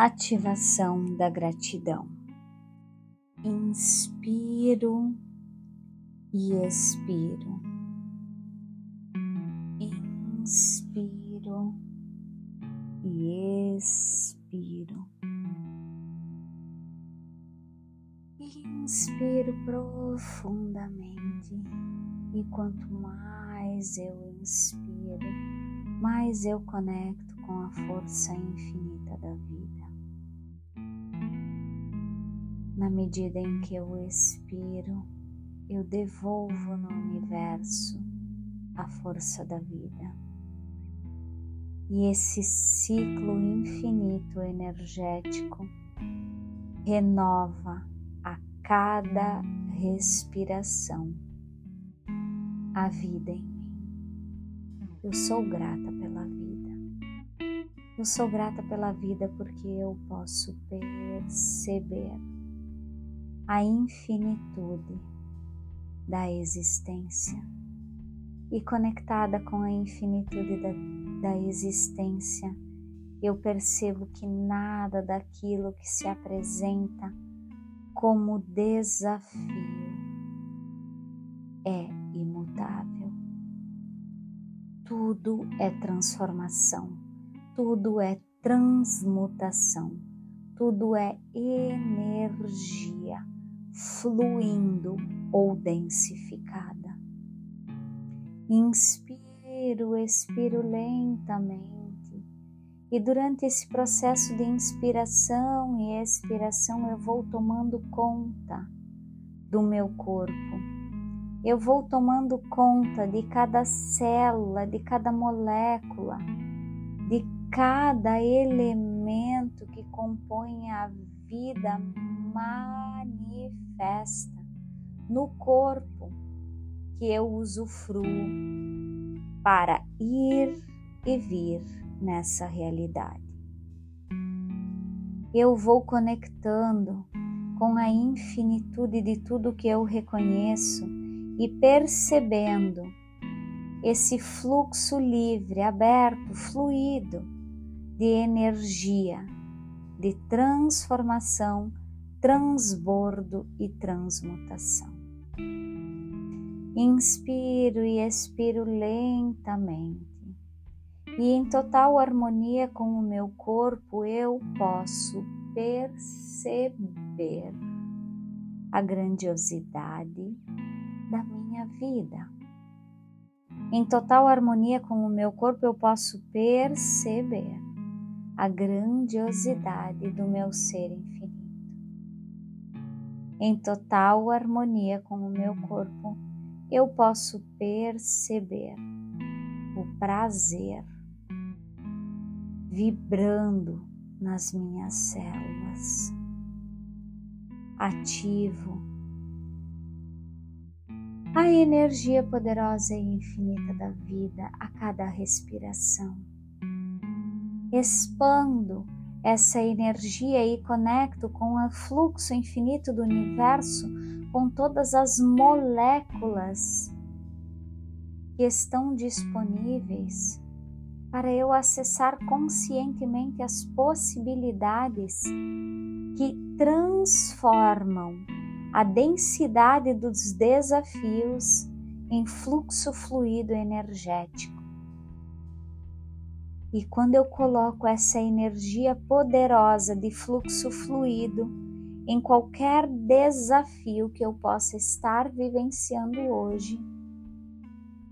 Ativação da gratidão. Inspiro e expiro. Inspiro e expiro. Inspiro profundamente e quanto mais eu inspiro, mais eu conecto com a força infinita da vida. Na medida em que eu expiro, eu devolvo no universo a força da vida. E esse ciclo infinito energético renova a cada respiração a vida em mim. Eu sou grata pela vida. Eu sou grata pela vida porque eu posso perceber a infinitude da existência. E conectada com a infinitude da, da existência, eu percebo que nada daquilo que se apresenta como desafio é imutável. Tudo é transformação, tudo é transmutação, tudo é energia fluindo ou densificada. Inspiro, expiro lentamente. E durante esse processo de inspiração e expiração, eu vou tomando conta do meu corpo. Eu vou tomando conta de cada célula, de cada molécula, de cada elemento que compõe a vida manifesta no corpo que eu usufruo para ir e vir nessa realidade. Eu vou conectando com a infinitude de tudo que eu reconheço e percebendo esse fluxo livre, aberto, fluido de energia, de transformação transbordo e transmutação. Inspiro e expiro lentamente, e em total harmonia com o meu corpo eu posso perceber a grandiosidade da minha vida. Em total harmonia com o meu corpo eu posso perceber a grandiosidade do meu ser infinito em total harmonia com o meu corpo, eu posso perceber o prazer vibrando nas minhas células. Ativo a energia poderosa e infinita da vida a cada respiração. Expando essa energia e conecto com o fluxo infinito do universo, com todas as moléculas que estão disponíveis para eu acessar conscientemente as possibilidades que transformam a densidade dos desafios em fluxo fluido energético e quando eu coloco essa energia poderosa de fluxo fluido em qualquer desafio que eu possa estar vivenciando hoje,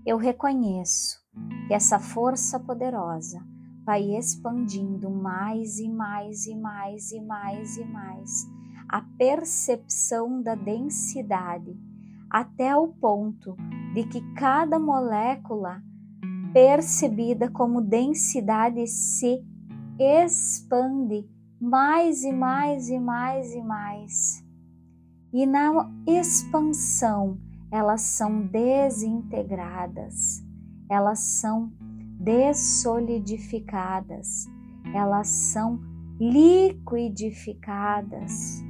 eu reconheço que essa força poderosa vai expandindo mais e mais e mais e mais e mais a percepção da densidade até o ponto de que cada molécula percebida como densidade se expande mais e mais e mais e mais. E na expansão, elas são desintegradas, elas são dessolidificadas, elas são liquidificadas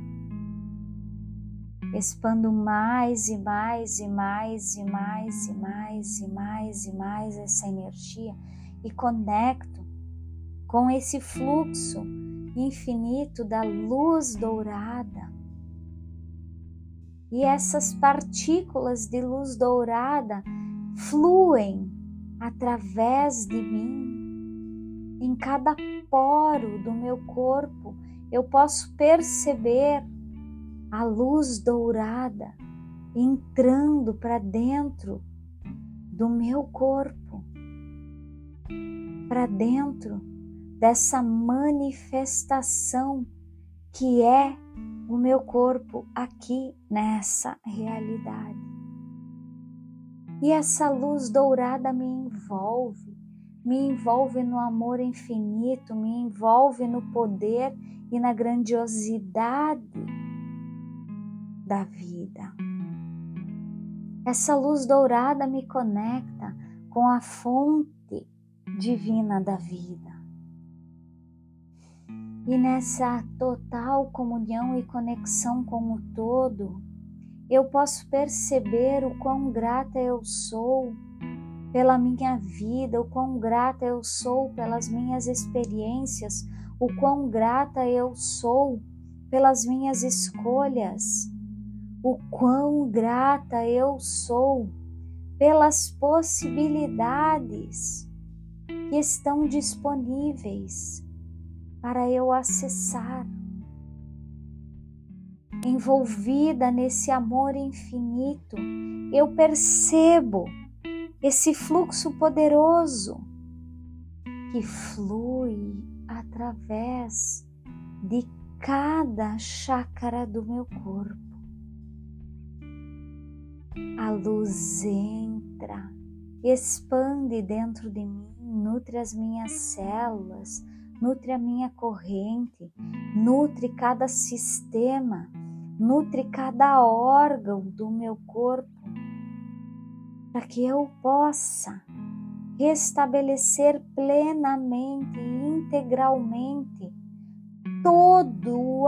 expando mais e mais e mais e mais e mais e mais e mais essa energia e conecto com esse fluxo infinito da luz dourada. E essas partículas de luz dourada fluem através de mim. Em cada poro do meu corpo, eu posso perceber a luz dourada entrando para dentro do meu corpo, para dentro dessa manifestação que é o meu corpo aqui nessa realidade. E essa luz dourada me envolve, me envolve no amor infinito, me envolve no poder e na grandiosidade da vida. Essa luz dourada me conecta com a fonte divina da vida. E nessa total comunhão e conexão com o todo, eu posso perceber o quão grata eu sou pela minha vida, o quão grata eu sou pelas minhas experiências, o quão grata eu sou pelas minhas escolhas, o quão grata eu sou pelas possibilidades que estão disponíveis para eu acessar. Envolvida nesse amor infinito, eu percebo esse fluxo poderoso que flui através de cada chácara do meu corpo. A luz entra, expande dentro de mim, nutre as minhas células, nutre a minha corrente, nutre cada sistema, nutre cada órgão do meu corpo, para que eu possa restabelecer plenamente e integralmente todo o